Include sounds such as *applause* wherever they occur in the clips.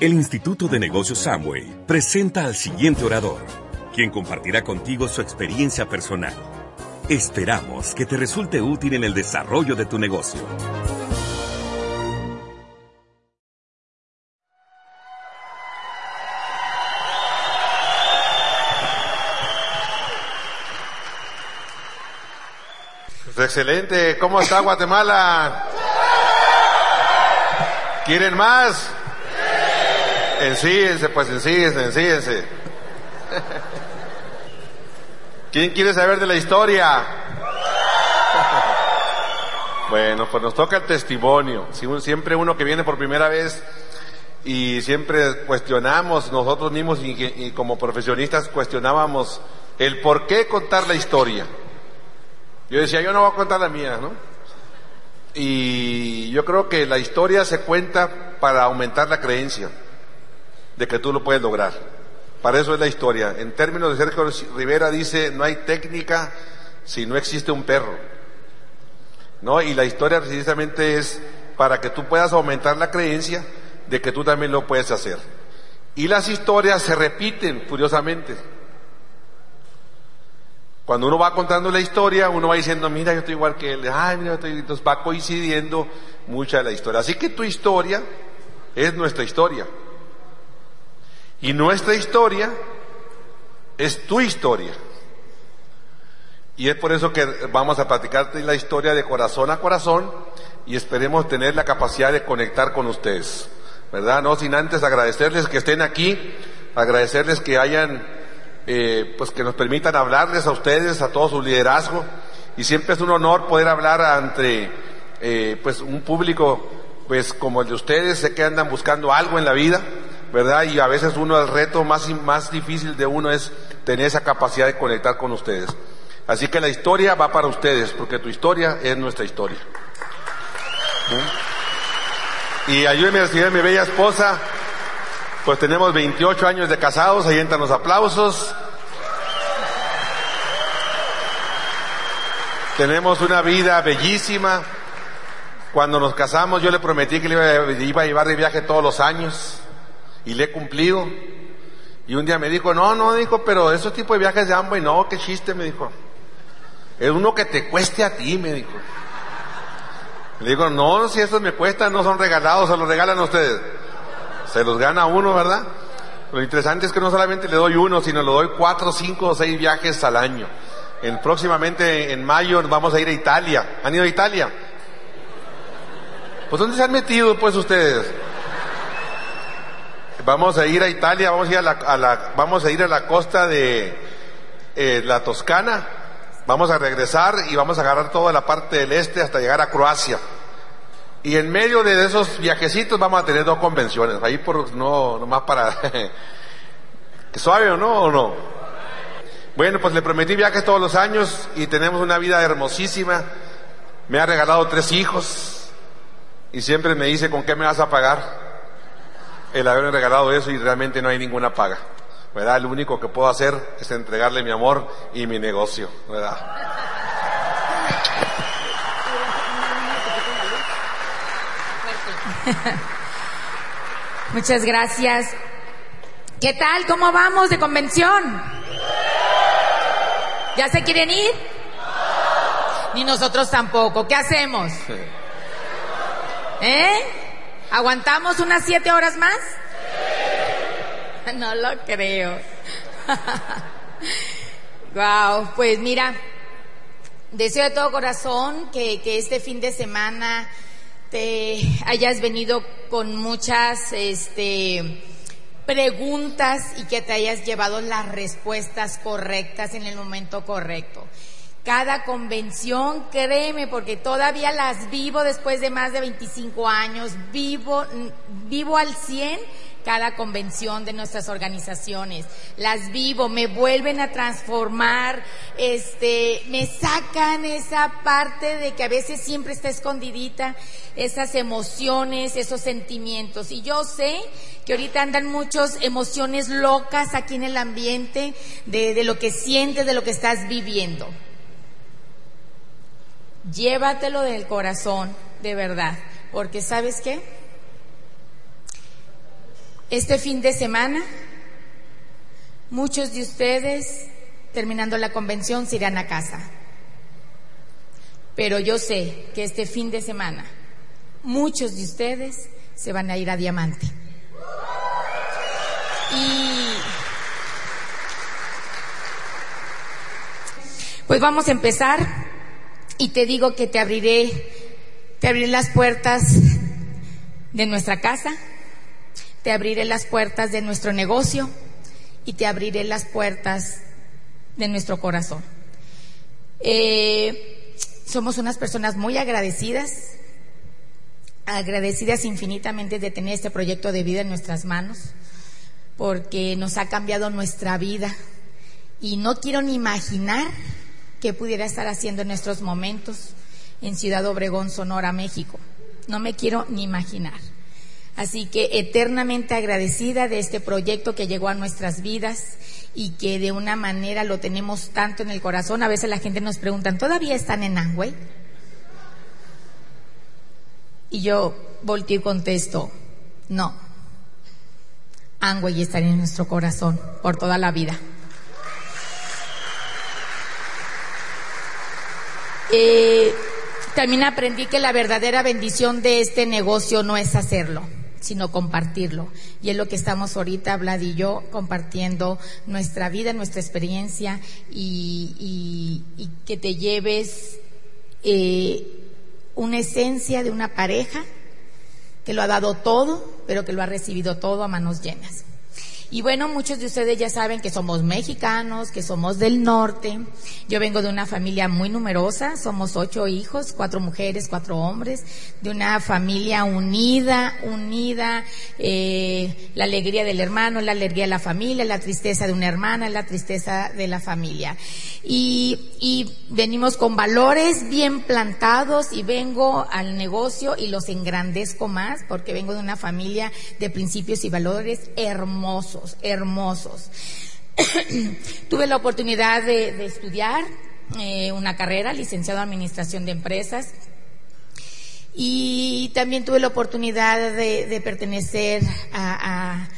El Instituto de Negocios Samway presenta al siguiente orador, quien compartirá contigo su experiencia personal. Esperamos que te resulte útil en el desarrollo de tu negocio. Pues excelente. ¿Cómo está Guatemala? ¿Quieren más? Ensíguense, pues ensíguense, ensíguense. ¿Quién quiere saber de la historia? Bueno, pues nos toca el testimonio. Siempre uno que viene por primera vez y siempre cuestionamos, nosotros mismos y, como profesionistas cuestionábamos el por qué contar la historia. Yo decía, yo no voy a contar la mía, ¿no? Y yo creo que la historia se cuenta para aumentar la creencia de que tú lo puedes lograr. Para eso es la historia. En términos de Sergio Rivera dice, no hay técnica si no existe un perro. ¿No? Y la historia precisamente es para que tú puedas aumentar la creencia de que tú también lo puedes hacer. Y las historias se repiten, curiosamente. Cuando uno va contando la historia, uno va diciendo, mira, yo estoy igual que él, ay, mira, estoy... entonces va coincidiendo mucha de la historia. Así que tu historia es nuestra historia. Y nuestra historia es tu historia. Y es por eso que vamos a platicarte la historia de corazón a corazón y esperemos tener la capacidad de conectar con ustedes. ¿Verdad? No sin antes agradecerles que estén aquí, agradecerles que hayan, eh, pues que nos permitan hablarles a ustedes, a todo su liderazgo. Y siempre es un honor poder hablar ante, eh, pues un público, pues como el de ustedes, sé que andan buscando algo en la vida ¿verdad? Y a veces uno, el reto más, más difícil de uno es tener esa capacidad de conectar con ustedes. Así que la historia va para ustedes, porque tu historia es nuestra historia. Y ayúdenme a recibir mi bella esposa, pues tenemos 28 años de casados, ahí entran los aplausos. Tenemos una vida bellísima. Cuando nos casamos yo le prometí que le iba a llevar de viaje todos los años y le he cumplido. Y un día me dijo, no, no, dijo, pero esos tipos de viajes de Amway, no, qué chiste, me dijo. Es uno que te cueste a ti, me dijo. Le digo, no, si esos me cuestan, no son regalados, se los regalan a ustedes. Se los gana uno, ¿verdad? Lo interesante es que no solamente le doy uno, sino le doy cuatro, cinco o seis viajes al año. En, próximamente en mayo vamos a ir a Italia. ¿Han ido a Italia? Pues ¿dónde se han metido pues ustedes? Vamos a ir a Italia, vamos a ir a la, vamos a, ir a la costa de eh, la Toscana, vamos a regresar y vamos a agarrar toda la parte del este hasta llegar a Croacia. Y en medio de esos viajecitos vamos a tener dos convenciones, ahí por no, nomás para *laughs* suave no o no. Bueno, pues le prometí viajes todos los años y tenemos una vida hermosísima. Me ha regalado tres hijos y siempre me dice con qué me vas a pagar el haberme regalado eso y realmente no hay ninguna paga. ¿Verdad? Lo único que puedo hacer es entregarle mi amor y mi negocio. ¿Verdad? Muchas gracias. ¿Qué tal? ¿Cómo vamos de convención? ¿Ya se quieren ir? Ni nosotros tampoco. ¿Qué hacemos? ¿Eh? ¿Aguantamos unas siete horas más? No lo creo. wow, pues mira, deseo de todo corazón que, que, este fin de semana te hayas venido con muchas este, preguntas y que te hayas llevado las respuestas correctas en el momento correcto cada convención, créeme, porque todavía las vivo después de más de 25 años, vivo, vivo al 100 cada convención de nuestras organizaciones. Las vivo, me vuelven a transformar, este, me sacan esa parte de que a veces siempre está escondidita, esas emociones, esos sentimientos. Y yo sé que ahorita andan muchas emociones locas aquí en el ambiente de, de lo que sientes, de lo que estás viviendo llévatelo del corazón, de verdad, porque sabes qué? Este fin de semana, muchos de ustedes, terminando la convención, se irán a casa. Pero yo sé que este fin de semana, muchos de ustedes se van a ir a Diamante. Y pues vamos a empezar y te digo que te abriré, te abriré las puertas de nuestra casa, te abriré las puertas de nuestro negocio y te abriré las puertas de nuestro corazón. Eh, somos unas personas muy agradecidas, agradecidas infinitamente de tener este proyecto de vida en nuestras manos, porque nos ha cambiado nuestra vida y no quiero ni imaginar qué pudiera estar haciendo en nuestros momentos en Ciudad Obregón, Sonora, México. No me quiero ni imaginar. Así que eternamente agradecida de este proyecto que llegó a nuestras vidas y que de una manera lo tenemos tanto en el corazón. A veces la gente nos pregunta, ¿todavía están en Angway? Y yo volteo y contesto, no. Angway está en nuestro corazón por toda la vida. Eh, también aprendí que la verdadera bendición de este negocio no es hacerlo sino compartirlo. Y es lo que estamos ahorita, Vlad y yo, compartiendo nuestra vida, nuestra experiencia y, que te lleves eh, una esencia de una pareja que lo ha dado todo, pero que lo ha recibido todo a manos llenas. Y bueno, muchos de ustedes ya saben que somos mexicanos, que somos del norte. Yo vengo de una familia muy numerosa, somos ocho hijos, cuatro mujeres, cuatro hombres, de una familia unida, unida, eh, la alegría del hermano, la alegría de la familia, la tristeza de una hermana, la tristeza de la familia. Y, y venimos con valores bien plantados y vengo al negocio y los engrandezco más porque vengo de una familia de principios y valores hermosos hermosos, *clears throat* Tuve la oportunidad de, estudiar eh, una carrera, licenciado en Administración de Empresas, y también tuve la oportunidad de, pertenecer a,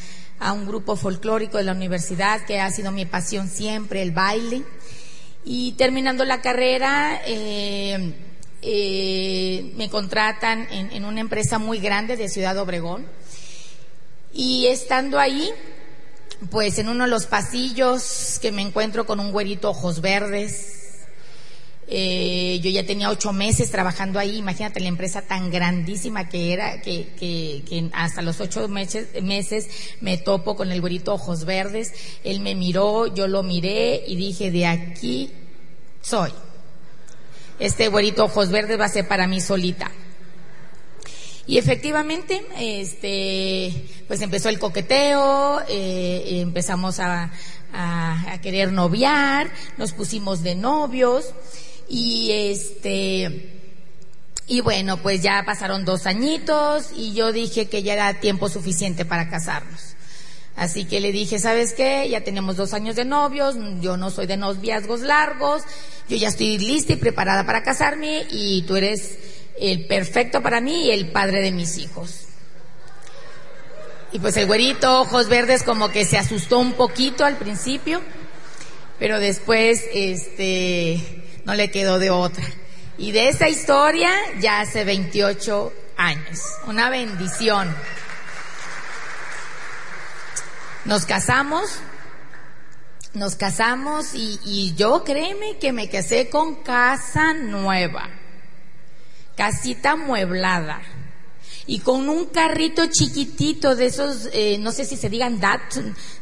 un grupo folclórico de la universidad, que ha sido mi pasión siempre, el baile. Y terminando la carrera, eh, eh, me contratan en, en, una empresa muy grande de Ciudad Obregón. Y estando ahí, pues en uno de los pasillos que me encuentro con un güerito ojos verdes. Eh, yo ya tenía ocho meses trabajando ahí, imagínate la empresa tan grandísima que era, que, que, hasta los ocho meses, meses me topo con el güerito ojos verdes. Él me miró, yo lo miré y dije, de aquí soy. Este güerito ojos verdes va a ser para mí solita. Y efectivamente, este, pues empezó el coqueteo, eh, empezamos a, a, querer noviar, nos pusimos de novios y este, y bueno, pues ya pasaron dos añitos y yo dije que ya era tiempo suficiente para casarnos. Así que le dije, ¿sabes qué? Ya tenemos dos años de novios, yo no soy de noviazgos largos, yo ya estoy lista y preparada para casarme y tú eres el perfecto para mí y el padre de mis hijos. Y pues el güerito, ojos verdes, como que se asustó un poquito al principio, pero después, este, no le quedó de otra. Y de esa historia ya hace 28 años. Una bendición. Nos casamos, nos casamos y, y yo créeme que me casé con casa nueva casita mueblada y con un carrito chiquitito de esos, eh, no sé si se digan DAT,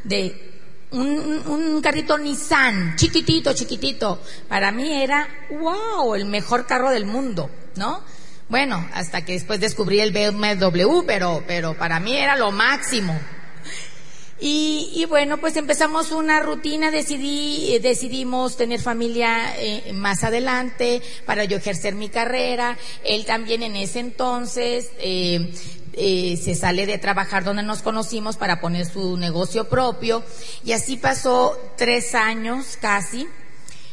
de un, un, carrito Nissan, chiquitito, chiquitito. Para mí era, wow, el mejor carro del mundo, ¿no? Bueno, hasta que después descubrí el BMW, pero, pero para mí era lo máximo. Y, bueno, pues empezamos una rutina, decidí, eh, decidimos tener familia eh, más adelante para yo ejercer mi carrera. Él también en ese entonces eh, se sale de trabajar donde nos conocimos para poner su negocio propio. Y así pasó tres años casi,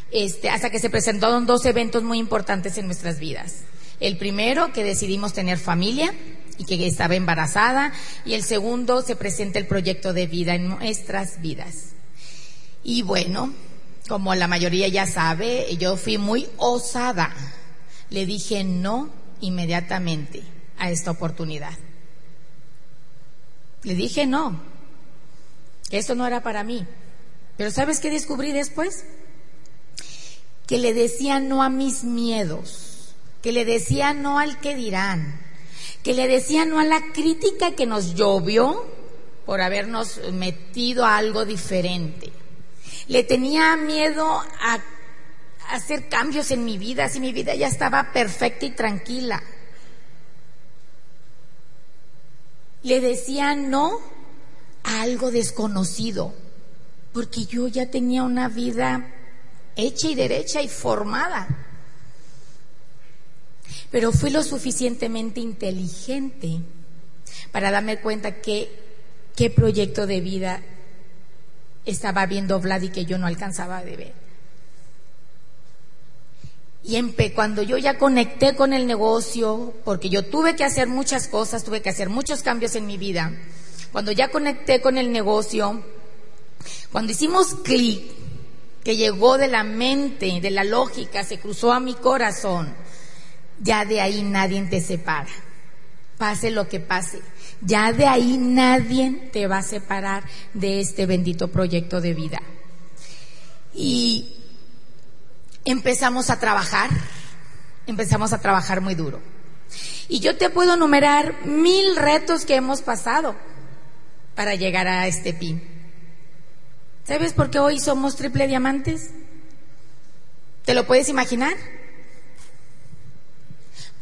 este, hasta que se presentaron dos eventos muy importantes en nuestras vidas. El primero, que decidimos tener familia y que estaba embarazada y el segundo se presenta el proyecto de vida en nuestras vidas. Y bueno, como la mayoría ya sabe, yo fui muy osada. Le dije no inmediatamente a esta oportunidad. Le dije no. Eso no era para mí. Pero ¿sabes qué descubrí después? Que le decía no a mis miedos, que le decía no al que dirán, que le decía no a la crítica que nos llovió por habernos metido a algo diferente. Le tenía miedo a hacer cambios en mi vida, si mi vida ya estaba perfecta y tranquila. Le decía no a algo desconocido, porque yo ya tenía una vida hecha y derecha y formada. Pero fui lo suficientemente inteligente para darme cuenta que qué proyecto de vida estaba viendo Vlad y que yo no alcanzaba de ver. Y cuando yo ya conecté con el negocio, porque yo tuve que hacer muchas cosas, tuve que hacer muchos cambios en mi vida, cuando ya conecté con el negocio, cuando hicimos clic, que llegó de la mente, de la lógica, se cruzó a mi corazón, ya de ahí nadie te separa. Pase lo que pase, ya de ahí nadie te va a separar de este bendito proyecto de vida. Y empezamos a trabajar, empezamos a trabajar muy duro. Y yo te puedo numerar mil retos que hemos pasado para llegar a este pin. ¿Sabes por qué hoy somos triple diamantes? ¿Te lo puedes imaginar?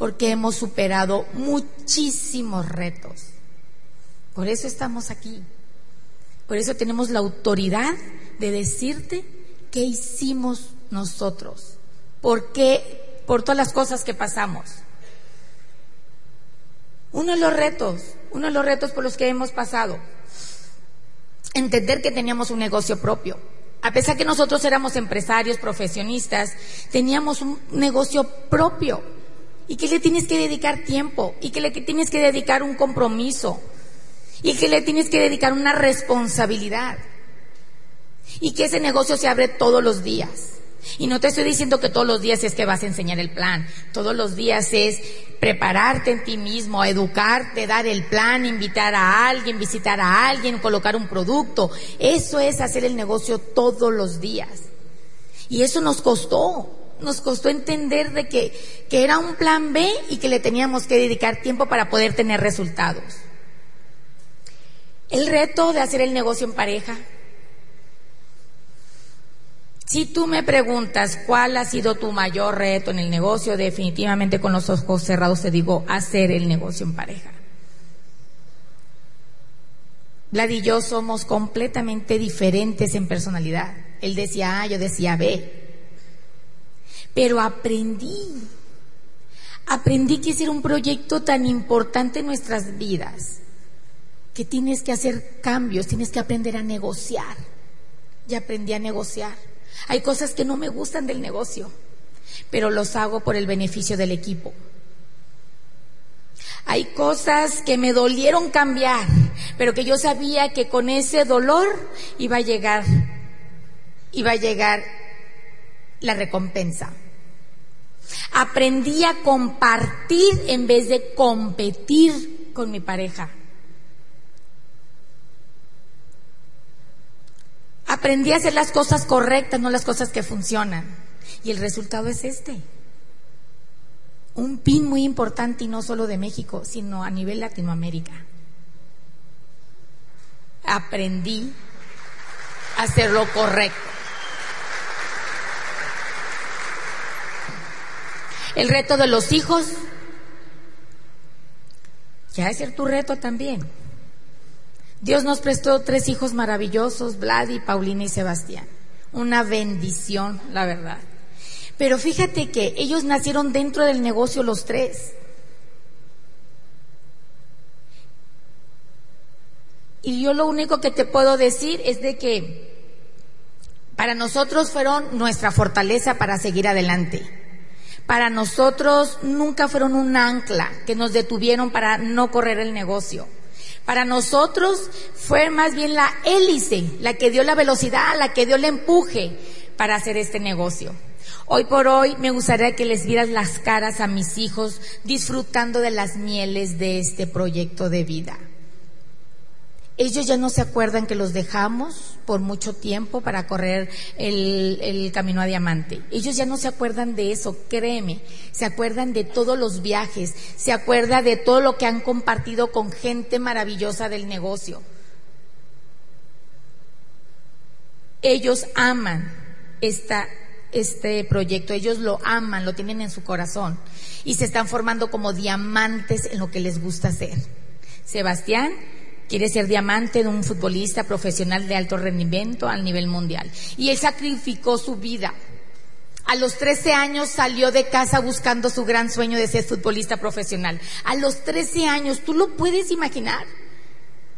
Porque hemos superado muchísimos retos. Por eso estamos aquí. Por eso tenemos la autoridad de decirte qué hicimos nosotros. ¿Por qué? Por todas las cosas que pasamos. Uno de los retos, uno de los retos por los que hemos pasado, entender que teníamos un negocio propio. A pesar que nosotros éramos empresarios, profesionistas, teníamos un negocio propio y que le tienes que dedicar tiempo y que le tienes que dedicar un compromiso y que le tienes que dedicar una responsabilidad y que ese negocio se abre todos los días. Y no te estoy diciendo que todos los días es que vas a enseñar el plan, todos los días es prepararte en ti mismo, educarte, dar el plan, invitar a alguien, visitar a alguien, colocar un producto. Eso es hacer el negocio todos los días. Y eso nos costó, nos costó entender de que, que era un plan B y que le teníamos que dedicar tiempo para poder tener resultados. El reto de hacer el negocio en pareja, si tú me preguntas cuál ha sido tu mayor reto en el negocio, definitivamente con los ojos cerrados te digo hacer el negocio en pareja. Vlad y yo somos completamente diferentes en personalidad. Él decía A, yo decía B. Pero aprendí, aprendí que ese un proyecto tan importante en nuestras vidas, que tienes que hacer cambios, tienes que aprender a negociar. Y aprendí a negociar. Hay cosas que no me gustan del negocio, pero los hago por el beneficio del equipo. Hay cosas que me dolieron cambiar, pero que yo sabía que con ese dolor iba a llegar, iba a llegar la recompensa. Aprendí a compartir en vez de competir con mi pareja. Aprendí a hacer las cosas correctas, no las cosas que funcionan. Y el resultado es este. Un pin muy importante y no solo de México, sino a nivel Latinoamérica. Aprendí a hacer lo correcto. El reto de los hijos, ya es ser tu reto también. Dios nos prestó tres hijos maravillosos, Vlad y Paulina y Sebastián. Una bendición, la verdad. Pero fíjate que ellos nacieron dentro del negocio los tres. Y yo lo único que te puedo decir es de que para nosotros fueron nuestra fortaleza para seguir adelante para nosotros nunca fueron un ancla que nos detuvieron para no correr el negocio. Para nosotros fue más bien la hélice, la que dio la velocidad, la que dio el empuje para hacer este negocio. Hoy por hoy me gustaría que les vieras las caras a mis hijos disfrutando de las mieles de este proyecto de vida. Ellos ya no se acuerdan que los dejamos por mucho tiempo para correr el, camino a diamante. Ellos ya no se acuerdan de eso, créeme. Se acuerdan de todos los viajes, se acuerdan de todo lo que han compartido con gente maravillosa del negocio. Ellos aman este proyecto, ellos lo aman, lo tienen en su corazón y se están formando como diamantes en lo que les gusta hacer. Sebastián quiere ser diamante de un futbolista profesional de alto rendimiento al nivel mundial. Y él sacrificó su vida. A los 13 años salió de casa buscando su gran sueño de ser futbolista profesional. A los 13 años, ¿tú lo puedes imaginar?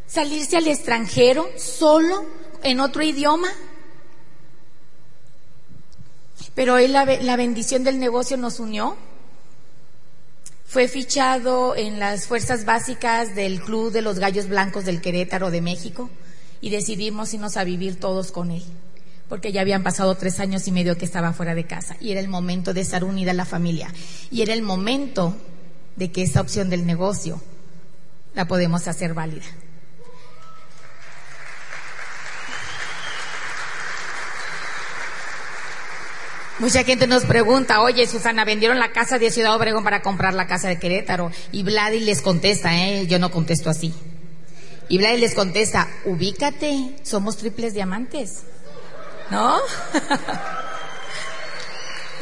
Salirse al extranjero solo en otro idioma. Pero él, la, la bendición del negocio nos unió fue fichado en las fuerzas básicas del Club de los Gallos Blancos del Querétaro de México y decidimos irnos a vivir todos con él, porque ya habían pasado tres años y medio que estaba fuera de casa y era el momento de estar unida la familia y era el momento de que esa opción del negocio la podemos hacer válida. Mucha gente nos pregunta, oye Susana, vendieron la casa de Ciudad Obregón para comprar la casa de Querétaro. Y Vladi les contesta, ¿eh? yo no contesto así. Y Vladi les contesta, ubícate, somos triples diamantes. ¿No? *laughs*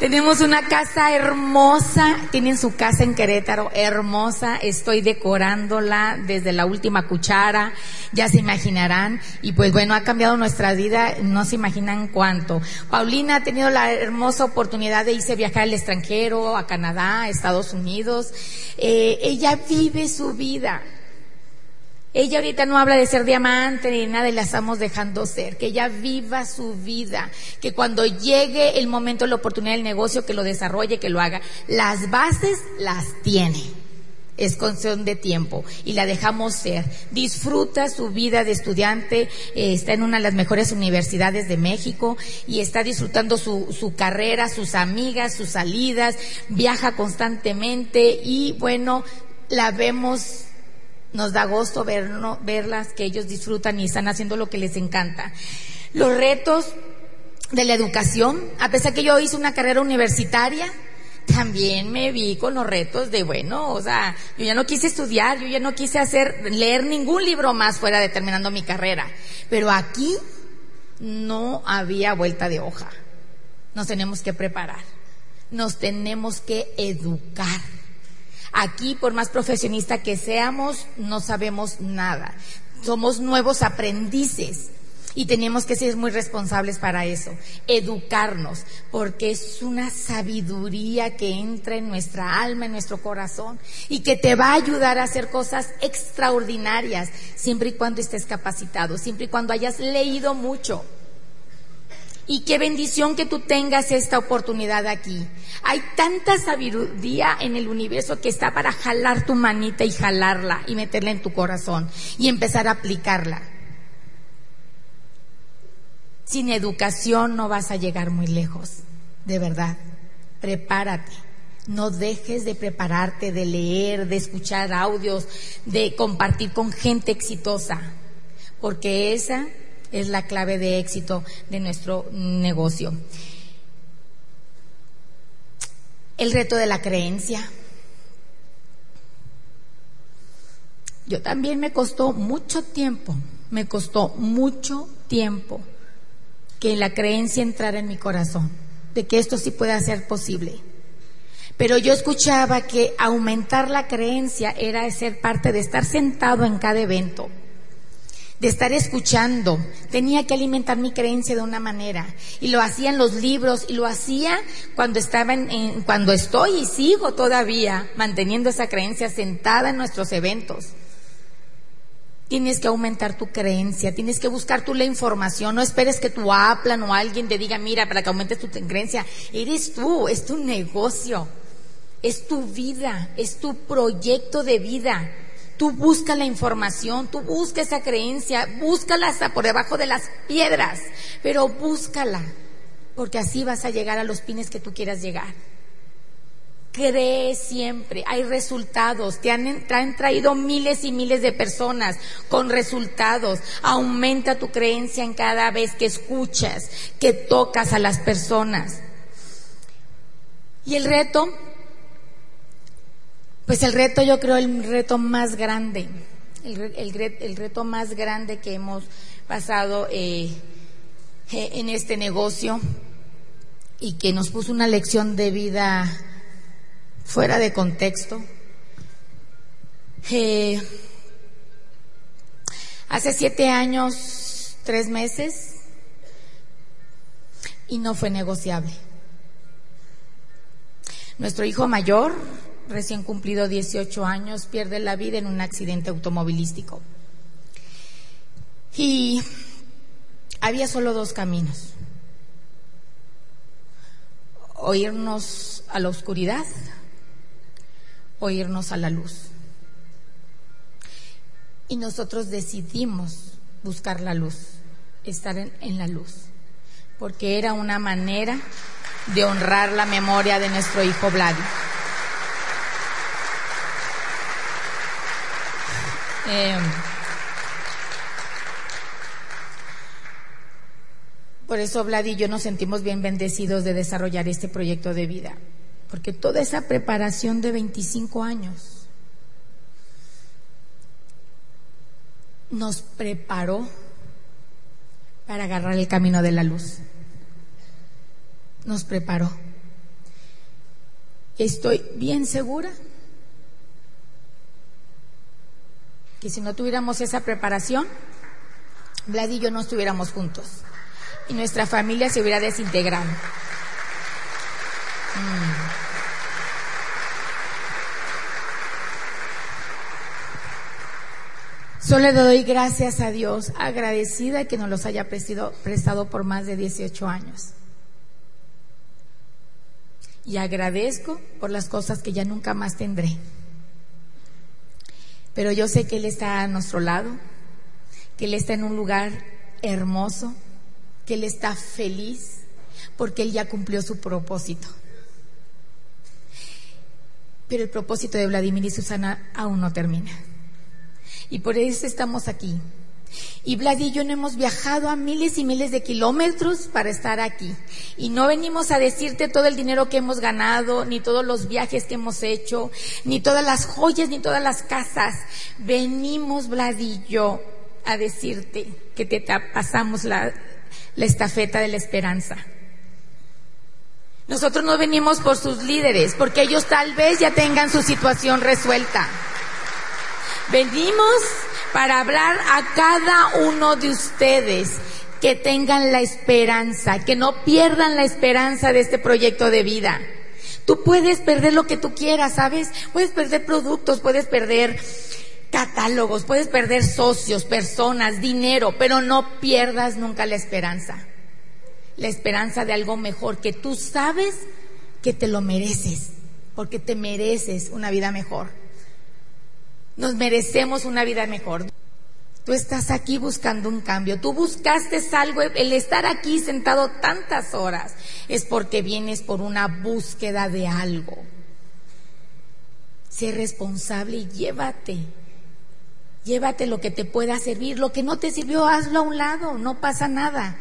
Tenemos una casa hermosa, tienen su casa en Querétaro, hermosa, estoy decorándola desde la última cuchara, ya se imaginarán, y pues bueno, ha cambiado nuestra vida, no se imaginan cuánto. Paulina ha tenido la hermosa oportunidad de irse a viajar al extranjero, a Canadá, a Estados Unidos, eh, ella vive su vida, ella ahorita no habla de ser diamante ni nada y la estamos dejando ser, que ella viva su vida, que cuando llegue el momento, la oportunidad del negocio, que lo desarrolle, que lo haga. Las bases las tiene. Es cuestión de tiempo y la dejamos ser. Disfruta su vida de estudiante, eh, está en una de las mejores universidades de México y está disfrutando su, su carrera, sus amigas, sus salidas, viaja constantemente y bueno, la vemos nos da gusto verlas, que ellos disfrutan y están haciendo lo que les encanta. Los retos de la educación, a pesar que yo hice una carrera universitaria, también me vi con los retos de, bueno, o sea, yo ya no quise estudiar, yo ya no quise hacer, leer ningún libro más fuera de terminando mi carrera. Pero aquí no había vuelta de hoja. Nos tenemos que preparar. Nos tenemos que educar Aquí, por más profesionista que seamos, no sabemos nada. Somos nuevos aprendices y tenemos que ser muy responsables para eso. Educarnos, porque es una sabiduría que entra en nuestra alma, en nuestro corazón y que te va a ayudar a hacer cosas extraordinarias, siempre y cuando estés capacitado, siempre y cuando hayas leído mucho. Y qué bendición que tú tengas esta oportunidad aquí. Hay tanta sabiduría en el universo que está para jalar tu manita y jalarla y meterla en tu corazón y empezar a aplicarla. Sin educación no vas a llegar muy lejos, de verdad. Prepárate. No dejes de prepararte, de leer, de escuchar audios, de compartir con gente exitosa, porque esa es la clave de éxito de nuestro negocio. El reto de la creencia. Yo también me costó mucho tiempo, me costó mucho tiempo que la creencia entrara en mi corazón, de que esto sí puede ser posible. Pero yo escuchaba que aumentar la creencia era ser parte de estar sentado en cada evento, de estar escuchando. Tenía que alimentar mi creencia de una manera. Y lo hacía en los libros y lo hacía cuando estaba en, cuando estoy y sigo todavía manteniendo esa creencia sentada en nuestros eventos. Tienes que aumentar tu creencia, tienes que buscar tú la información, no esperes que tu aplan o alguien te diga, mira, para que aumentes tu creencia, eres tú, es tu negocio. es tu vida, es tu proyecto de vida. Tú busca la información, tú busca esa creencia, búscala hasta por debajo de las piedras, pero búscala, porque así vas a llegar a los pines que tú quieras llegar. Cree siempre, hay resultados, te han, te han, traído miles y miles de personas con resultados. Aumenta tu creencia en cada vez que escuchas, que tocas a las personas. Y el reto, pues el reto yo creo el reto más grande, el, reto más grande que hemos pasado eh, en este negocio y que nos puso una lección de vida fuera de contexto. Eh, hace siete años, tres meses, y no fue negociable. Nuestro hijo mayor, recién cumplido 18 años, pierde la vida en un accidente automovilístico. Y había solo dos caminos. O irnos a la oscuridad o irnos a la luz. Y nosotros decidimos buscar la luz, estar en, la luz, porque era una manera de honrar la memoria de nuestro hijo Vladi. Eh, por eso Vlad y yo nos sentimos bien bendecidos de desarrollar este proyecto de vida. Porque toda esa preparación de 25 años nos preparó para agarrar el camino de la luz. Nos preparó. Estoy bien segura que si no tuviéramos esa preparación, Vlad y yo no estuviéramos juntos y nuestra familia se hubiera desintegrado. Mm. Solo le doy gracias a Dios, agradecida que nos los haya prestado, prestado por más de 18 años. Y agradezco por las cosas que ya nunca más tendré. Pero yo sé que Él está a nuestro lado, que Él está en un lugar hermoso, que Él está feliz, porque Él ya cumplió su propósito. Pero el propósito de Vladimir y Susana aún no termina. Y por eso estamos aquí. Y Vlad y yo no hemos viajado a miles y miles de kilómetros para estar aquí. Y no venimos a decirte todo el dinero que hemos ganado, ni todos los viajes que hemos hecho, ni todas las joyas, ni todas las casas. Venimos, Vlad y yo, a decirte que te pasamos la, la estafeta de la esperanza. Nosotros no venimos por sus líderes, porque ellos tal vez ya tengan su situación resuelta. Venimos para hablar a cada uno de ustedes que tengan la esperanza, que no pierdan la esperanza de este proyecto de vida. Tú puedes perder lo que tú quieras, ¿sabes? Puedes perder productos, puedes perder catálogos, puedes perder socios, personas, dinero, pero no pierdas nunca la esperanza. La esperanza de algo mejor, que tú sabes que te lo mereces, porque te mereces una vida mejor. Nos merecemos una vida mejor. Tú estás aquí buscando un cambio. Tú buscaste algo. El estar aquí sentado tantas horas es porque vienes por una búsqueda de algo. Sé responsable y llévate. Llévate lo que te pueda servir. Lo que no te sirvió, hazlo a un lado. No pasa nada.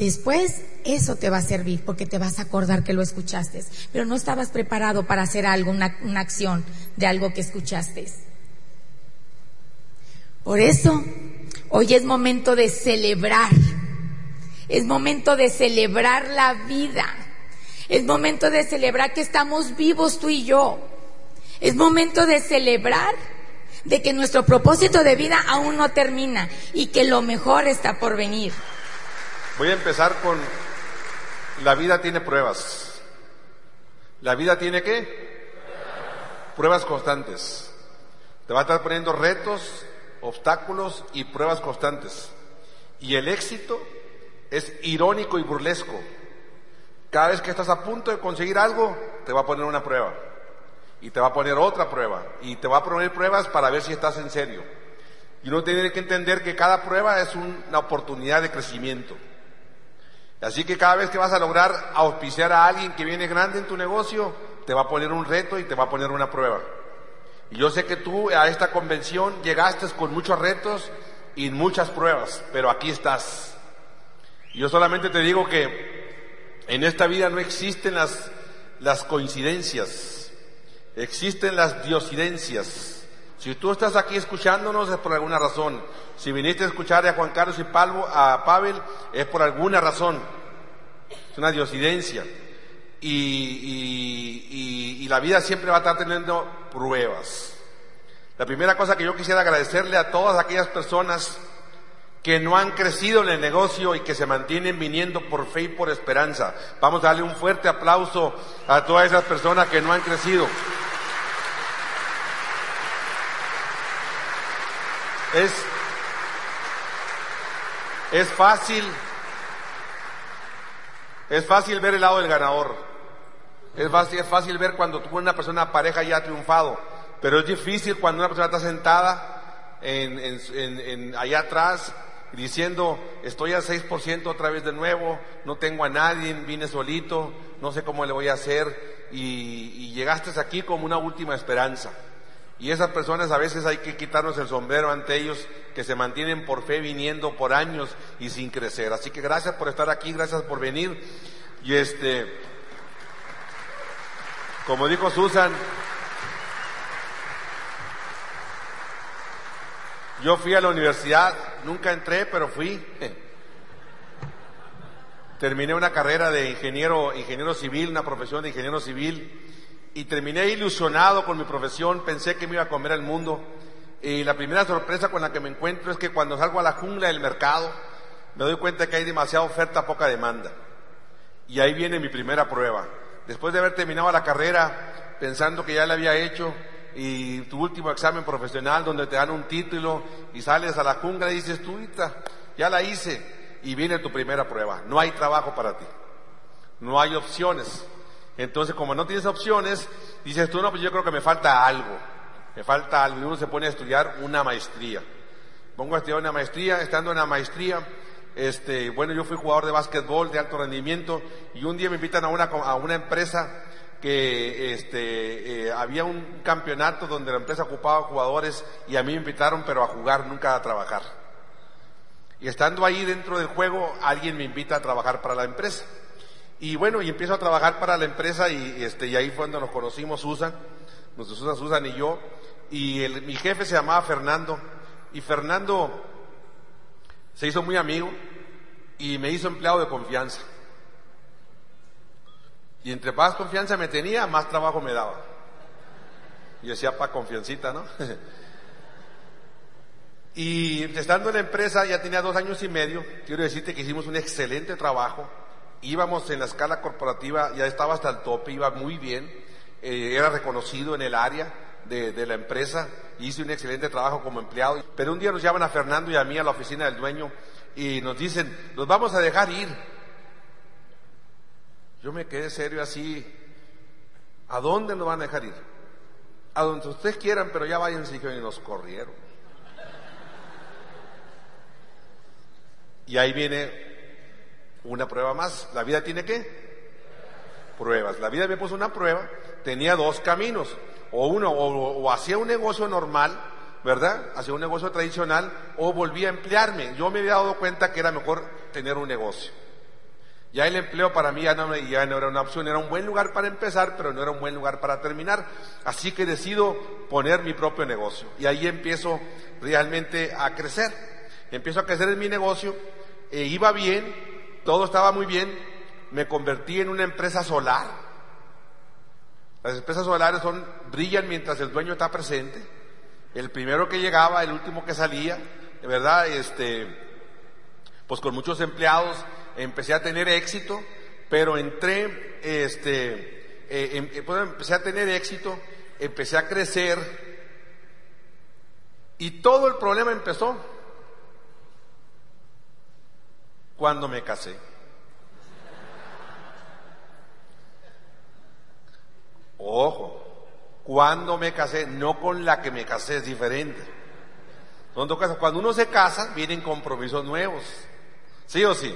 Después eso te va a servir porque te vas a acordar que lo escuchaste, pero no estabas preparado para hacer algo, una, acción de algo que escuchaste. Por eso, hoy es momento de celebrar, es momento de celebrar la vida, es momento de celebrar que estamos vivos tú y yo, es momento de celebrar de que nuestro propósito de vida aún no termina y que lo mejor está por venir. Voy a empezar con, la vida tiene pruebas. ¿La vida tiene qué? Pruebas constantes. Te va a estar poniendo retos, obstáculos y pruebas constantes. Y el éxito es irónico y burlesco. Cada vez que estás a punto de conseguir algo, te va a poner una prueba. y te va a poner otra prueba y te va a poner pruebas para ver si estás en serio. Y uno tiene que entender que cada prueba es una oportunidad de crecimiento. Así que cada vez que vas a lograr auspiciar a alguien que viene grande en tu negocio, te va a poner un reto y te va a poner una prueba. Y yo sé que tú a esta convención llegaste con muchos retos y muchas pruebas, pero aquí estás. Yo solamente te digo que en esta vida no existen las, las coincidencias, existen las diosidencias. Si tú estás aquí escuchándonos es por alguna razón. Si viniste a escuchar a Juan Carlos y Palvo, a Pavel es por alguna razón. Es una diosidencia. Y, y, la vida siempre va a estar teniendo pruebas. La primera cosa que yo quisiera agradecerle a todas aquellas personas que no han crecido en el negocio y que se mantienen viniendo por fe y por esperanza. Vamos a darle un fuerte aplauso a todas esas personas que no han crecido. Es, es fácil, es fácil ver el lado del ganador. Es fácil, es fácil ver cuando una persona pareja ya ha triunfado, pero es difícil cuando una persona está sentada en, en, en, allá atrás diciendo, estoy al 6% otra vez de nuevo, no tengo a nadie, vine solito, no sé cómo le voy a hacer, y, y llegaste aquí como una última esperanza. Y esas personas a veces hay que quitarnos el sombrero ante ellos que se mantienen por fe viniendo por años y sin crecer. Así que gracias por estar aquí, gracias por venir. Y este, como dijo Susan, yo fui a la universidad, nunca entré, pero fui. *laughs* Terminé una carrera de ingeniero, ingeniero civil, una profesión de ingeniero civil y terminé ilusionado con mi profesión, pensé que me iba a comer el mundo. Y la primera sorpresa con la que me encuentro es que cuando salgo a la jungla del mercado, me doy cuenta que hay demasiada oferta, poca demanda. Y ahí viene mi primera prueba. Después de haber terminado la carrera, pensando que ya la había hecho, y tu último examen profesional donde te dan un título y sales a la jungla y dices, tú, ya la hice, y viene tu primera prueba. No hay trabajo para ti. No hay opciones. Entonces, como no tienes opciones, dices tú, no, pues yo creo que me falta algo. Me falta algo. Y uno se pone a estudiar una maestría. Pongo a estudiar una maestría, estando en la maestría, este, bueno, yo fui jugador de básquetbol de alto rendimiento y un día me invitan a una, a una empresa que este, eh, había un campeonato donde la empresa ocupaba jugadores y a mí me invitaron, pero a jugar, nunca a trabajar. Y estando ahí dentro del juego, alguien me invita a trabajar para la empresa. Y bueno, y empiezo a trabajar para la empresa y, este, y ahí fue donde nos conocimos Susan, nos Susan, Susan y yo. Y mi jefe se llamaba Fernando. Y Fernando se hizo muy amigo y me hizo empleado de confianza. Y entre más confianza me tenía, más trabajo me daba. Y decía, pa, confiancita, ¿no? *laughs* y estando en la empresa, ya tenía dos años y medio, quiero decirte que hicimos un excelente trabajo íbamos en la escala corporativa, ya estaba hasta el tope, iba muy bien, eh, era reconocido en el área de, de, la empresa, hice un excelente trabajo como empleado, pero un día nos llaman a Fernando y a mí a la oficina del dueño y nos dicen, los vamos a dejar ir. Yo me quedé serio así, ¿a dónde nos van a dejar ir? A donde ustedes quieran, pero ya váyanse y nos corrieron. Y ahí viene una prueba más. ¿La vida tiene qué? Pruebas. La vida me puso una prueba. Tenía dos caminos. O uno, o, hacía un negocio normal, ¿verdad? Hacía un negocio tradicional, o volvía a emplearme. Yo me había dado cuenta que era mejor tener un negocio. Ya el empleo para mí ya no, era una opción, era un buen lugar para empezar, pero no era un buen lugar para terminar. Así que decido poner mi propio negocio. Y ahí empiezo realmente a crecer. Empiezo a crecer en mi negocio, e iba bien, todo estaba muy bien, me convertí en una empresa solar. Las empresas solares son, brillan mientras el dueño está presente. El primero que llegaba, el último que salía, de verdad, este, pues con muchos empleados empecé a tener éxito, pero entré, este, eh, em, eh, pues empecé a tener éxito, empecé a crecer y todo el problema empezó cuando me casé. Ojo, cuando me casé, no con la que me casé, es diferente. Cuando uno se casa, vienen compromisos nuevos. ¿Sí o sí?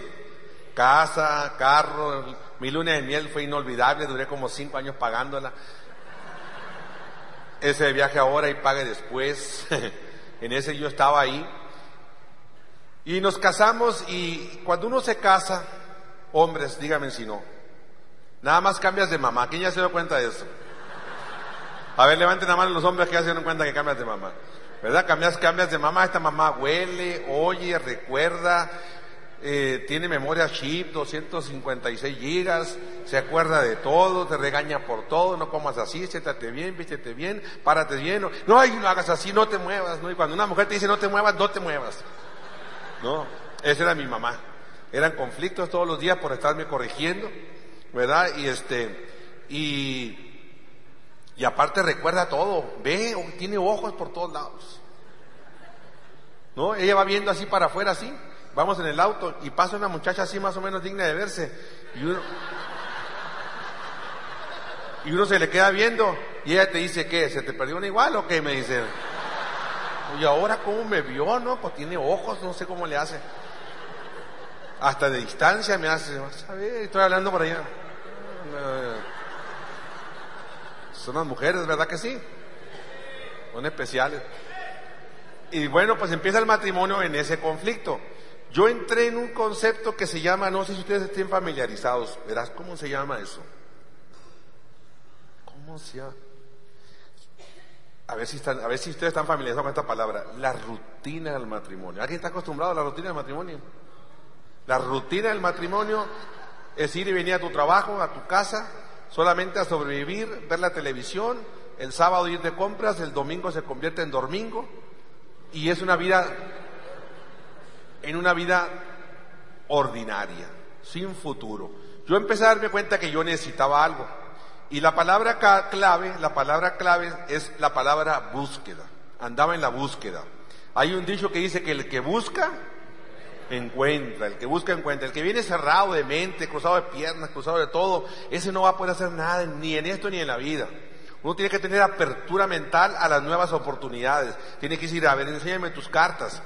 Casa, carro, mi luna de miel fue inolvidable, duré como cinco años pagándola. Ese viaje ahora y pague después. *laughs* en ese yo estaba ahí. Y nos casamos y cuando uno se casa, hombres, díganme si no, nada más cambias de mamá. ¿Quién ya se dio cuenta de eso? A ver, levanten la mano los hombres que ya se dieron cuenta que cambias de mamá. ¿Verdad? Cambias, cambias de mamá, esta mamá huele, oye, recuerda, eh, tiene memoria chip, 256 gigas, se acuerda de todo, te regaña por todo, no comas así, siéntate bien, vístete bien, párate bien, no, no, no hagas así, no te muevas, ¿no? Y cuando una mujer te dice no te muevas, no te muevas. No, esa era mi mamá. Eran conflictos todos los días por estarme corrigiendo, ¿verdad? Y este, y y aparte recuerda todo, ve, tiene ojos por todos lados. ¿No? Ella va viendo así para afuera, así. Vamos en el auto y pasa una muchacha así más o menos digna de verse. Y uno, y uno se le queda viendo y ella te dice, ¿qué? ¿Se te perdió una igual o qué? Me dice. Y ahora cómo me vio, ¿no? Pues tiene ojos, no sé cómo le hace. Hasta de distancia me hace, Estoy hablando por allá. Son las mujeres, ¿verdad que sí? Son especiales. Y bueno, pues empieza el matrimonio en ese conflicto. Yo entré en un concepto que se llama, no sé si ustedes estén familiarizados, verás cómo se llama eso. ¿Cómo se llama? A ver si están, a ver si ustedes están familiarizados con esta palabra, la rutina del matrimonio. ¿Alguien está acostumbrado a la rutina del matrimonio? La rutina del matrimonio es ir y venir a tu trabajo, a tu casa, solamente a sobrevivir, ver la televisión, el sábado ir de compras, el domingo se convierte en domingo y es una vida en una vida ordinaria, sin futuro. Yo empecé a darme cuenta que yo necesitaba algo y la palabra clave, la palabra clave es la palabra búsqueda. Andaba en la búsqueda. Hay un dicho que dice que el que busca encuentra, el que busca encuentra, el que viene cerrado de mente, cruzado de piernas, cruzado de todo, ese no va a poder hacer nada ni en esto ni en la vida. Uno tiene que tener apertura mental a las nuevas oportunidades. Tiene que decir, a ver, enséñame tus cartas.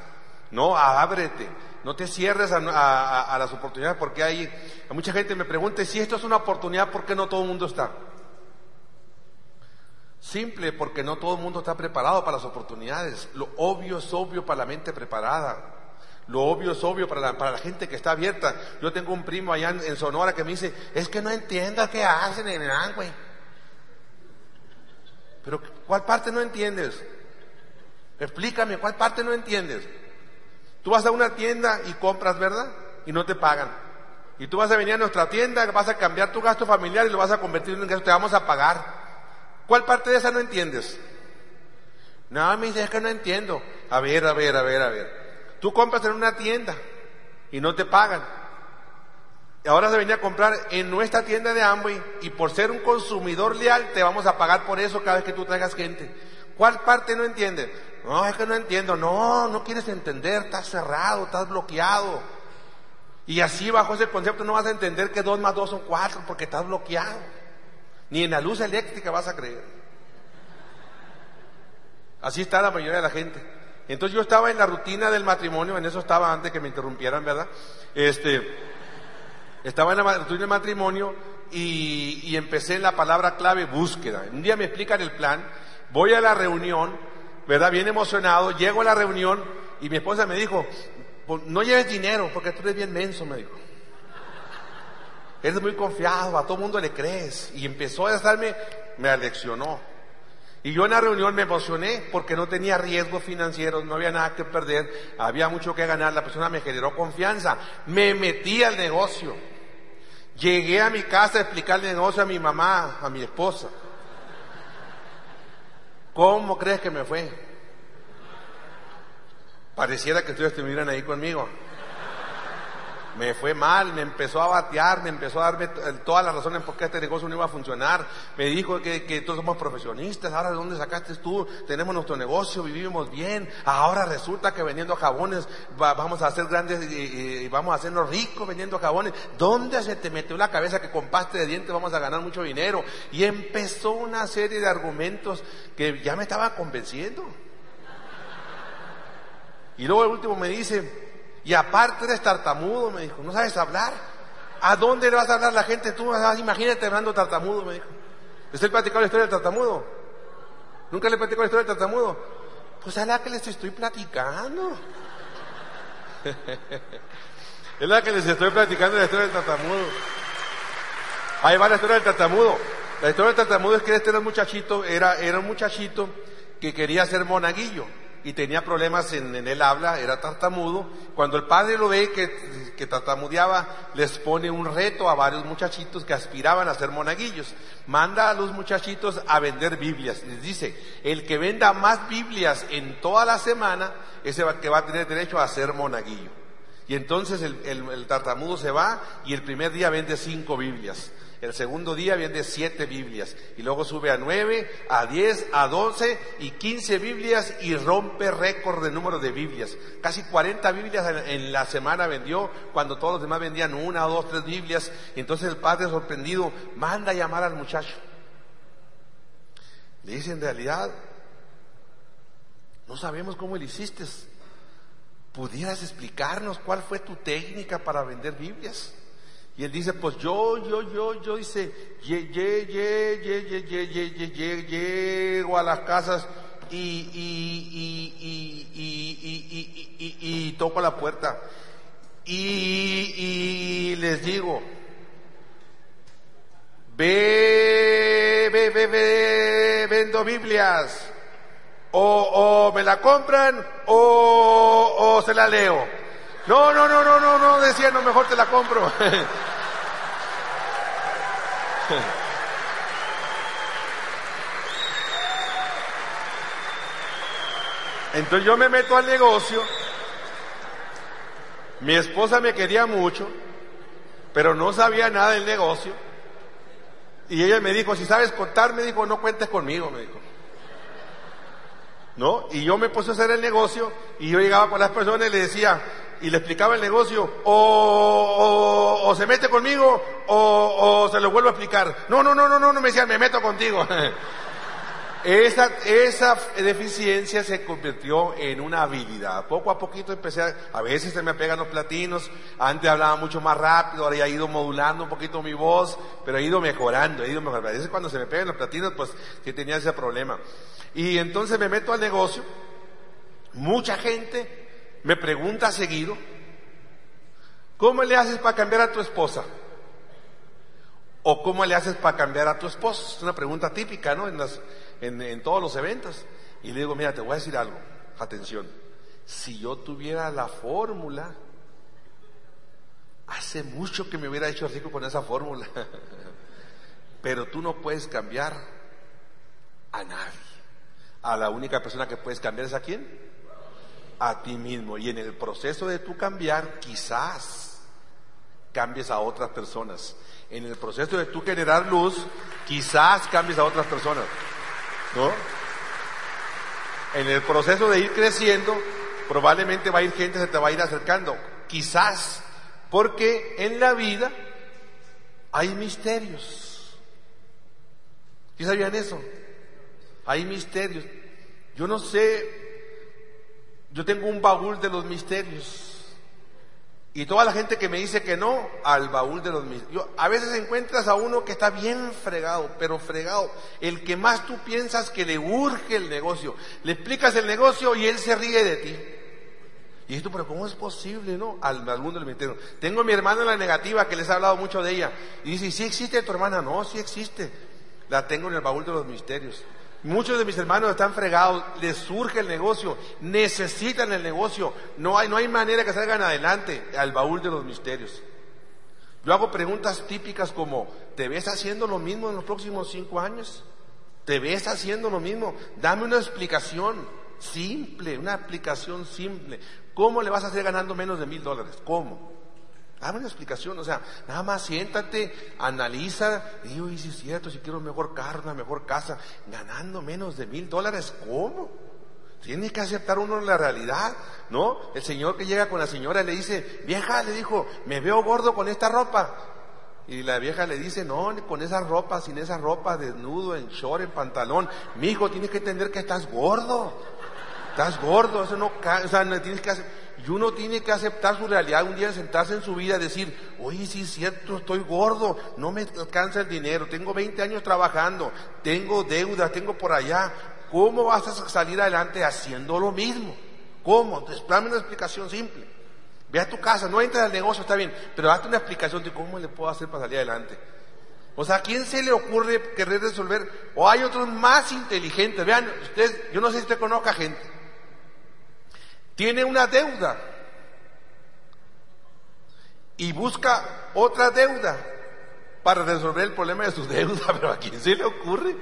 No, ábrete. No te cierres a, las oportunidades porque hay, mucha gente me pregunta, si esto es una oportunidad, ¿por qué no todo el mundo está? Simple, porque no todo el mundo está preparado para las oportunidades. Lo obvio es obvio para la mente preparada. Lo obvio es obvio para la, para la gente que está abierta. Yo tengo un primo allá en, Sonora que me dice, es que no entiendo qué hacen en el güey. Pero, ¿cuál parte no entiendes? Explícame, ¿cuál parte no entiendes? Tú vas a una tienda y compras, ¿verdad? Y no te pagan. Y tú vas a venir a nuestra tienda, vas a cambiar tu gasto familiar y lo vas a convertir en un gasto, te vamos a pagar. ¿Cuál parte de esa no entiendes? No, me dice, es que no entiendo. A ver, a ver, a ver, a ver. Tú compras en una tienda y no te pagan. Ahora se venía a comprar en nuestra tienda de Amway y por ser un consumidor leal te vamos a pagar por eso cada vez que tú traigas gente. ¿Cuál parte no entiendes? No, es que no entiendo. No, no quieres entender, estás cerrado, estás bloqueado. Y así bajo ese concepto no vas a entender que dos más dos son cuatro porque estás bloqueado. Ni en la luz eléctrica vas a creer. Así está la mayoría de la gente. Entonces yo estaba en la rutina del matrimonio, en eso estaba antes que me interrumpieran, ¿verdad? Este, estaba en la rutina del matrimonio y, y empecé en la palabra clave búsqueda. Un día me explican el plan, voy a la reunión, ¿verdad? Bien emocionado, llego a la reunión y mi esposa me dijo, pues, no lleves dinero porque tú eres bien menso, me dijo. Eres muy confiado, a todo mundo le crees. Y empezó a estarme, me aleccionó. Y yo en la reunión me emocioné porque no tenía riesgos financieros, no había nada que perder, había mucho que ganar, la persona me generó confianza, me metí al negocio. Llegué a mi casa a explicar el negocio a mi mamá, a mi esposa. ¿Cómo crees que me fue? Pareciera que ustedes estuvieran ahí conmigo. Me fue mal, me empezó a batear, me empezó a darme todas las razones por qué este negocio no iba a funcionar. Me dijo que, todos somos profesionistas, ahora de dónde sacaste tú, tenemos nuestro negocio, vivimos bien, ahora resulta que vendiendo jabones vamos a hacer grandes y, vamos a hacernos ricos vendiendo jabones. ¿Dónde se te metió la cabeza que con paste de dientes vamos a ganar mucho dinero? Y empezó una serie de argumentos que ya me estaba convenciendo. Y luego el último me dice, y aparte eres tartamudo, me dijo, no sabes hablar. ¿A dónde le vas a hablar la gente? Tú imagínate hablando tartamudo, me dijo. ¿Usted platicado la historia del tartamudo? ¿Nunca le platicó la historia del tartamudo? Pues a la que les estoy platicando. *laughs* es la que les estoy platicando la historia del tartamudo. Ahí va la historia del tartamudo. La historia del tartamudo es que este era un muchachito, era, era un muchachito que quería ser monaguillo y tenía problemas en, el habla, era tartamudo. Cuando el padre lo ve que, tartamudeaba, les pone un reto a varios muchachitos que aspiraban a ser monaguillos. Manda a los muchachitos a vender Biblias. Les dice, el que venda más Biblias en toda la semana, ese va, que va a tener derecho a ser monaguillo. Y entonces el tartamudo se va y el primer día vende cinco Biblias. El segundo día viene siete Biblias y luego sube a nueve, a diez, a doce y quince Biblias y rompe récord de número de Biblias. Casi cuarenta Biblias en, la semana vendió cuando todos los demás vendían una, dos, tres Biblias. Y entonces el padre sorprendido manda a llamar al muchacho. Le dice en realidad, no sabemos cómo lo hiciste. ¿Pudieras explicarnos cuál fue tu técnica para vender Biblias? Y él dice, pues yo, yo, yo, yo, dice, llego a las casas y, y, y, y, toco la puerta. Y, les digo, ve, ve, ve, ve, vendo Biblias. O, o me la compran o, o se la leo. No, no, no, no, no, no, decía, no, mejor te la compro. Entonces yo me meto al negocio, mi esposa me quería mucho, pero no sabía nada del negocio. Y ella me dijo, si sabes contar, me dijo, no cuentes conmigo, me dijo. ¿No? Y yo me puse a hacer el negocio y yo llegaba con las personas y le decía, y le explicaba el negocio, o, o, se mete conmigo o, se lo vuelvo a explicar. No, no, no, no, no, no me decía, me meto contigo. *laughs* esa, esa deficiencia se convirtió en una habilidad. Poco a poquito empecé a, a veces se me pegan los platinos, antes hablaba mucho más rápido, ahora ya he ido modulando un poquito mi voz, pero he ido mejorando, he ido mejorando. A veces cuando se me pegan los platinos, pues sí tenía ese problema. Y entonces me meto al negocio, mucha gente me pregunta seguido, ¿cómo le haces para cambiar a tu esposa? ¿O cómo le haces para cambiar a tu esposo? Es una pregunta típica, ¿no? En, todos los eventos. Y le digo, mira, te voy a decir algo, atención, si yo tuviera la fórmula, hace mucho que me hubiera hecho rico con esa fórmula, *laughs* pero tú no puedes cambiar a nadie. A la única persona que puedes cambiar es a quién? A ti mismo. Y en el proceso de tu cambiar, quizás cambies a otras personas. En el proceso de tu generar luz, quizás cambies a otras personas. ¿No? En el proceso de ir creciendo, probablemente va a ir gente, se te va a ir acercando. Quizás, porque en la vida hay misterios. ¿Sí sabían eso? Hay misterios. Yo no sé yo tengo un baúl de los misterios. Y toda la gente que me dice que no, al baúl de los misterios. a veces encuentras a uno que está bien fregado, pero fregado. El que más tú piensas que le urge el negocio. Le explicas el negocio y él se ríe de ti. Y esto, pero ¿cómo es posible, no? Al, mundo del misterio. Tengo a mi hermana en la negativa que les ha hablado mucho de ella. Y dice, ¿sí existe tu hermana? No, sí existe. La tengo en el baúl de los misterios. Muchos de mis hermanos están fregados, les surge el negocio, necesitan el negocio, no hay, no hay manera que salgan adelante al baúl de los misterios. Yo hago preguntas típicas como, ¿te ves haciendo lo mismo en los próximos cinco años? ¿Te ves haciendo lo mismo? Dame una explicación simple, una explicación simple. ¿Cómo le vas a hacer ganando menos de mil dólares? ¿Cómo? Dame una explicación, o sea, nada más siéntate, analiza, y digo, y si es cierto, si quiero mejor carro, una mejor casa, ganando menos de mil dólares, ¿cómo? Tiene que aceptar uno la realidad, ¿no? El señor que llega con la señora le dice, vieja, le dijo, me veo gordo con esta ropa. Y la vieja le dice, no, con esa ropa, sin esa ropa, desnudo, en short, en pantalón. Mi hijo, tienes que entender que estás gordo. Estás gordo, eso no, o sea, no tienes que hacer. Y uno tiene que aceptar su realidad, un día sentarse en su vida y decir, oye, sí es cierto, estoy gordo, no me alcanza el dinero, tengo 20 años trabajando, tengo deudas, tengo por allá. ¿Cómo vas a salir adelante haciendo lo mismo? ¿Cómo? Entonces, dame una explicación simple. Ve a tu casa, no entres al negocio, está bien, pero hazte una explicación de cómo le puedo hacer para salir adelante. O sea, ¿a quién se le ocurre querer resolver? O hay otros más inteligentes. Vean, ustedes, yo no sé si usted conozca gente. Tiene una deuda y busca otra deuda para resolver el problema de su deuda, *laughs* pero ¿a quién se le ocurre?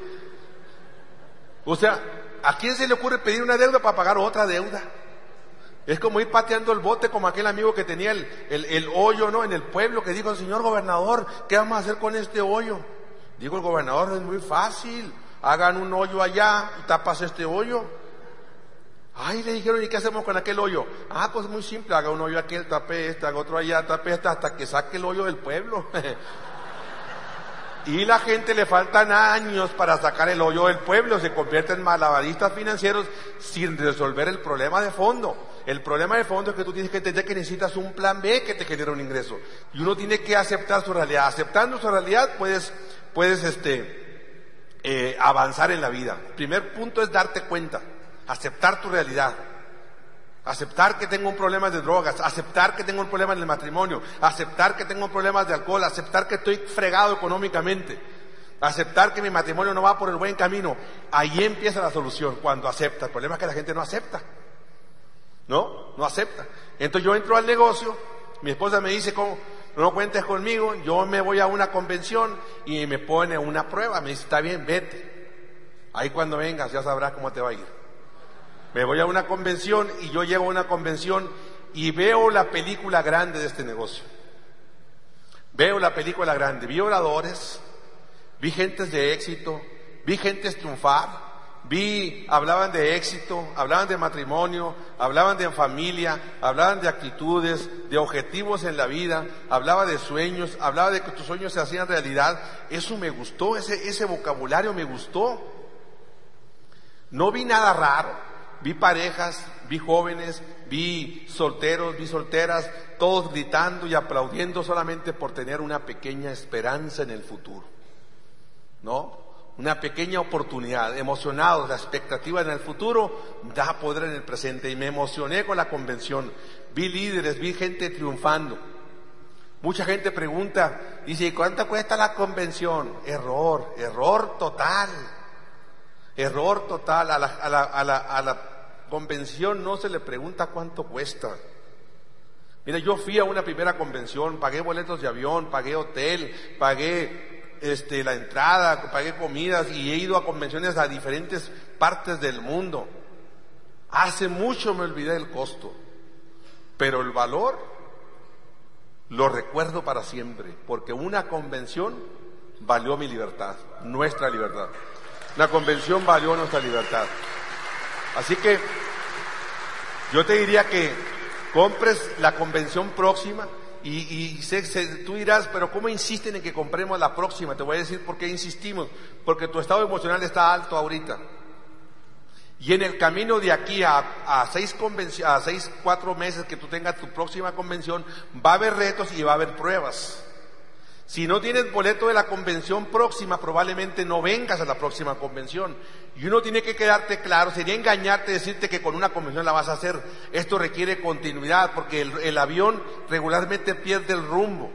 O sea, ¿a quién se le ocurre pedir una deuda para pagar otra deuda? Es como ir pateando el bote como aquel amigo que tenía el, el, hoyo, ¿no? En el pueblo que dijo, señor gobernador, ¿qué vamos a hacer con este hoyo? Digo, el gobernador es muy fácil, hagan un hoyo allá y tapas este hoyo. Ay, le dijeron, ¿y qué hacemos con aquel hoyo? Ah, pues muy simple, haga un hoyo aquel, tape este, haga otro allá, tape este, hasta que saque el hoyo del pueblo. *laughs* Y la gente le faltan años para sacar el hoyo del pueblo, se convierte en malabaristas financieros sin resolver el problema de fondo. El problema de fondo es que tú tienes que entender que necesitas un plan B que te genere un ingreso. Y uno tiene que aceptar su realidad. Aceptando su realidad puedes, puedes este, eh, avanzar en la vida. El primer punto es darte cuenta, aceptar tu realidad. Aceptar que tengo un problema de drogas, aceptar que tengo un problema en el matrimonio, aceptar que tengo problemas de alcohol, aceptar que estoy fregado económicamente, aceptar que mi matrimonio no va por el buen camino. Ahí empieza la solución, cuando acepta. El problema es que la gente no acepta. ¿No? No acepta. Entonces yo entro al negocio, mi esposa me dice, ¿cómo? no cuentes conmigo, yo me voy a una convención y me pone una prueba, me dice, está bien, vete. Ahí cuando vengas ya sabrás cómo te va a ir. Me voy a una convención y yo llego a una convención y veo la película grande de este negocio. Veo la película grande, vi oradores, vi gentes de éxito, vi gentes triunfar, vi, hablaban de éxito, hablaban de matrimonio, hablaban de familia, hablaban de actitudes, de objetivos en la vida, hablaba de sueños, hablaba de que tus sueños se hacían realidad. Eso me gustó, ese, ese vocabulario me gustó. No vi nada raro, vi parejas, vi jóvenes, vi solteros, vi solteras, todos gritando y aplaudiendo solamente por tener una pequeña esperanza en el futuro. ¿No? Una pequeña oportunidad, emocionados, la expectativa en el futuro da poder en el presente. Y me emocioné con la convención. Vi líderes, vi gente triunfando. Mucha gente pregunta, dice, ¿cuánto cuesta la convención? Error, error total. Error total. A la, convención no se le pregunta cuánto cuesta. Mira, yo fui a una primera convención, pagué boletos de avión, pagué hotel, pagué este, la entrada, pagué comidas y he ido a convenciones a diferentes partes del mundo. Hace mucho me olvidé del costo, pero el valor lo recuerdo para siempre, porque una convención valió mi libertad, nuestra libertad. La convención valió nuestra libertad. Así que yo te diría que compres la convención próxima y, tú dirás, pero ¿cómo insisten en que compremos la próxima? Te voy a decir por qué insistimos. Porque tu estado emocional está alto ahorita. Y en el camino de aquí a, a seis, a seis, cuatro meses que tú tengas tu próxima convención, va a haber retos y va a haber pruebas. Si no tienes boleto de la convención próxima, probablemente no vengas a la próxima convención. Y uno tiene que quedarte claro, sería engañarte decirte que con una convención la vas a hacer. Esto requiere continuidad, porque el, el avión regularmente pierde el rumbo.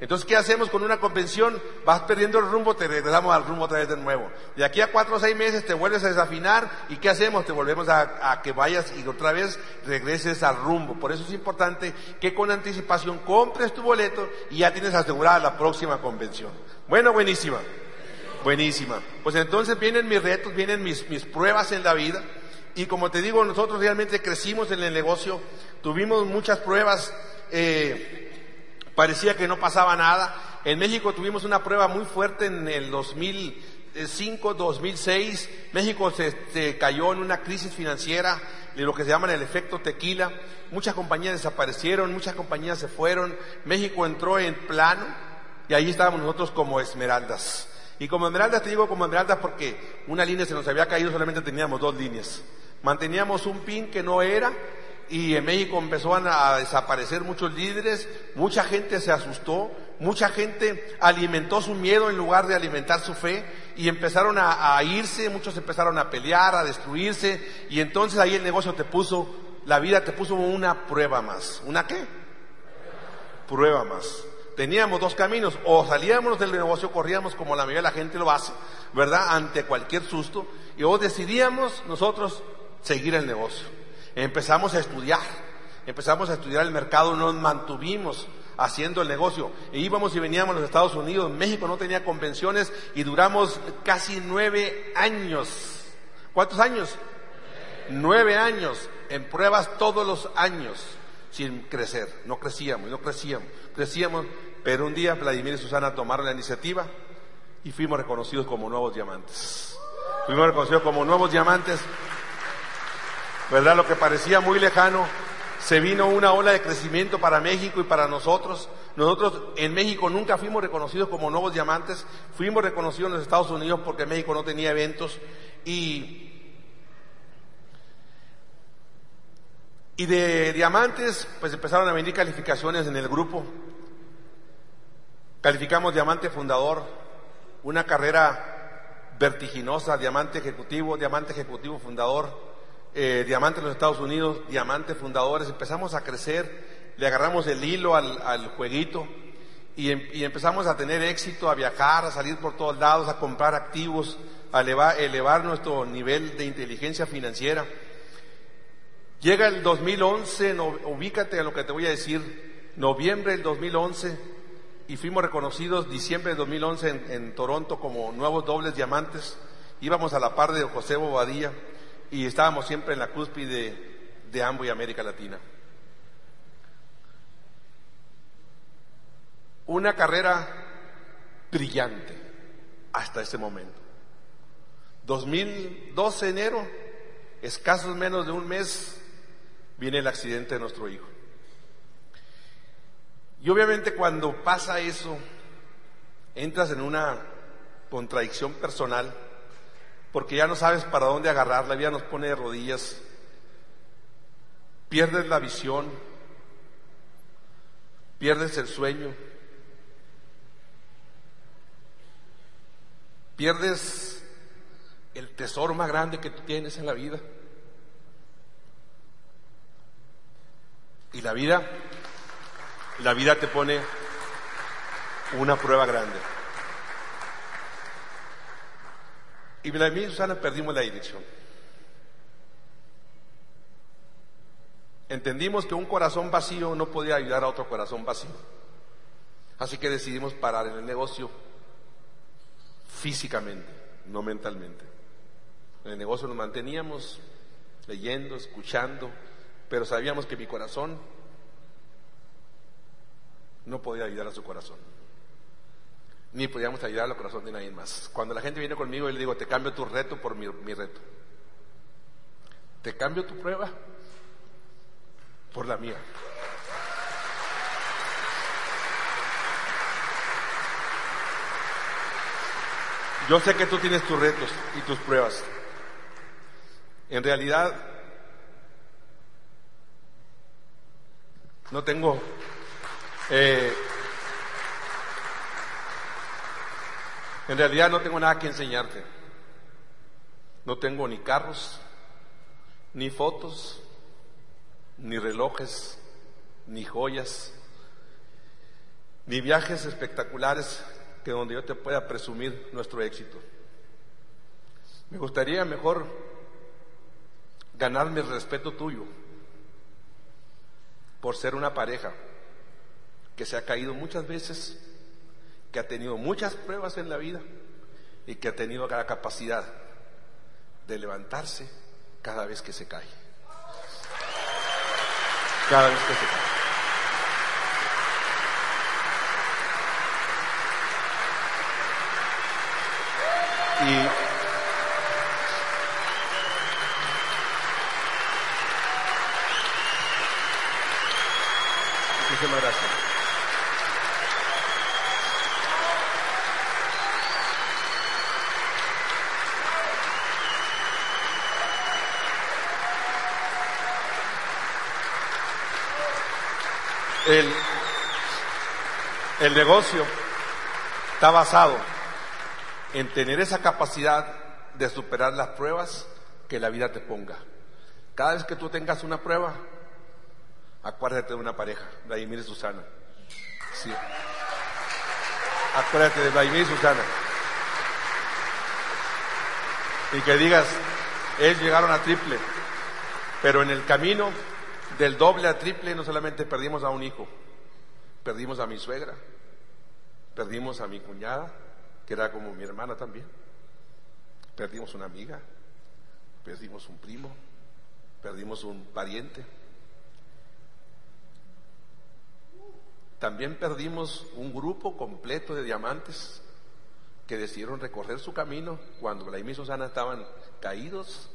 Entonces, ¿qué hacemos con una convención? Vas perdiendo el rumbo, te regresamos al rumbo otra vez de nuevo. De aquí a cuatro o seis meses te vuelves a desafinar y ¿qué hacemos? Te volvemos a, que vayas y otra vez regreses al rumbo. Por eso es importante que con anticipación compres tu boleto y ya tienes asegurada la próxima convención. Bueno, buenísima. Buenísima. Pues entonces vienen mis retos, vienen mis, mis pruebas en la vida. Y como te digo, nosotros realmente crecimos en el negocio, tuvimos muchas pruebas. Eh, parecía que no pasaba nada. En México tuvimos una prueba muy fuerte en el 2005, 2006. México se, cayó en una crisis financiera de lo que se llama el efecto tequila. Muchas compañías desaparecieron, muchas compañías se fueron. México entró en plano y ahí estábamos nosotros como esmeraldas. Y como esmeraldas te digo como esmeraldas porque una línea se nos había caído, solamente teníamos dos líneas. Manteníamos un pin que no era y en México empezó a desaparecer muchos líderes, mucha gente se asustó, mucha gente alimentó su miedo en lugar de alimentar su fe y empezaron a, irse, muchos empezaron a pelear, a destruirse y entonces ahí el negocio te puso, la vida te puso una prueba más. ¿Una qué? Prueba más. Teníamos dos caminos, o salíamos del negocio, corríamos como la mayoría de la gente lo hace, ¿verdad? Ante cualquier susto, y o decidíamos nosotros seguir el negocio. Empezamos a estudiar, empezamos a estudiar el mercado, nos mantuvimos haciendo el negocio. E íbamos y veníamos a los Estados Unidos, México no tenía convenciones y duramos casi nueve años. ¿Cuántos años? Nueve años en pruebas todos los años sin crecer. No crecíamos, no crecíamos, crecíamos. Pero un día Vladimir y Susana tomaron la iniciativa y fuimos reconocidos como nuevos diamantes. Fuimos reconocidos como nuevos diamantes ¿verdad? Lo que parecía muy lejano, se vino una ola de crecimiento para México y para nosotros. Nosotros en México nunca fuimos reconocidos como nuevos diamantes, fuimos reconocidos en los Estados Unidos porque México no tenía eventos y, y de diamantes pues empezaron a venir calificaciones en el grupo. Calificamos diamante fundador, una carrera vertiginosa, diamante ejecutivo, diamante ejecutivo fundador eh, Diamante en los Estados Unidos, Diamante Fundadores, empezamos a crecer, le agarramos el hilo al, jueguito em, y, empezamos a tener éxito, a viajar, a salir por todos lados, a comprar activos, a elevar, nuestro nivel de inteligencia financiera. Llega el 2011, ubícate a lo que te voy a decir, noviembre del 2011, y fuimos reconocidos diciembre del 2011 en, en Toronto como nuevos dobles diamantes. Íbamos a la par de José Bobadilla y estábamos siempre en la cúspide de Ambo y América Latina. Una carrera brillante hasta ese momento. 2012 enero, escasos menos de un mes, viene el accidente de nuestro hijo. Y obviamente cuando pasa eso, entras en una contradicción personal porque ya no sabes para dónde agarrar, la vida nos pone de rodillas, pierdes la visión, pierdes el sueño, pierdes el tesoro más grande que tú tienes en la vida. Y la vida, la vida te pone una prueba grande. Y Vladimir y Susana perdimos la dirección. Entendimos que un corazón vacío no podía ayudar a otro corazón vacío. Así que decidimos parar en el negocio físicamente, no mentalmente. En el negocio nos manteníamos leyendo, escuchando, pero sabíamos que mi corazón no podía ayudar a su corazón ni podíamos ayudar al corazón de nadie más. Cuando la gente viene conmigo, y le digo, te cambio tu reto por mi, mi reto. Te cambio tu prueba por la mía. Yo sé que tú tienes tus retos y tus pruebas. En realidad, no tengo eh, En realidad no tengo nada que enseñarte. No tengo ni carros, ni fotos, ni relojes, ni joyas, ni viajes espectaculares que donde yo te pueda presumir nuestro éxito. Me gustaría mejor ganarme el respeto tuyo por ser una pareja que se ha caído muchas veces que ha tenido muchas pruebas en la vida y que ha tenido la capacidad de levantarse cada vez que se cae. Cada vez que se cae. Y el negocio está basado en tener esa capacidad de superar las pruebas que la vida te ponga. Cada vez que tú tengas una prueba, acuérdate de una pareja, Vladimir y Susana. Sí. Acuérdate de Vladimir y Susana. Y que digas, ellos llegaron a triple, pero en el camino del doble a triple no solamente perdimos a un hijo, perdimos a mi suegra, perdimos a mi cuñada, que era como mi hermana también, perdimos una amiga, perdimos un primo, perdimos un pariente. También perdimos un grupo completo de diamantes que decidieron recorrer su camino cuando la y Susana estaban caídos.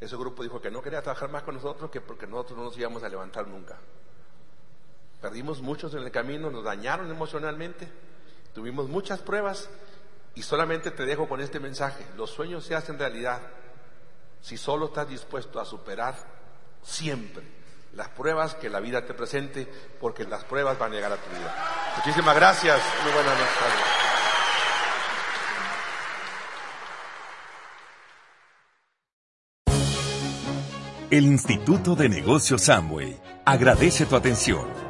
Ese grupo dijo que no quería trabajar más con nosotros, que porque nosotros no nos íbamos a levantar nunca. Perdimos muchos en el camino, nos dañaron emocionalmente, tuvimos muchas pruebas y solamente te dejo con este mensaje. Los sueños se hacen realidad si solo estás dispuesto a superar siempre las pruebas que la vida te presente, porque las pruebas van a llegar a tu vida. Muchísimas gracias. Muy buenas noches. El Instituto de Negocios Samway agradece tu atención.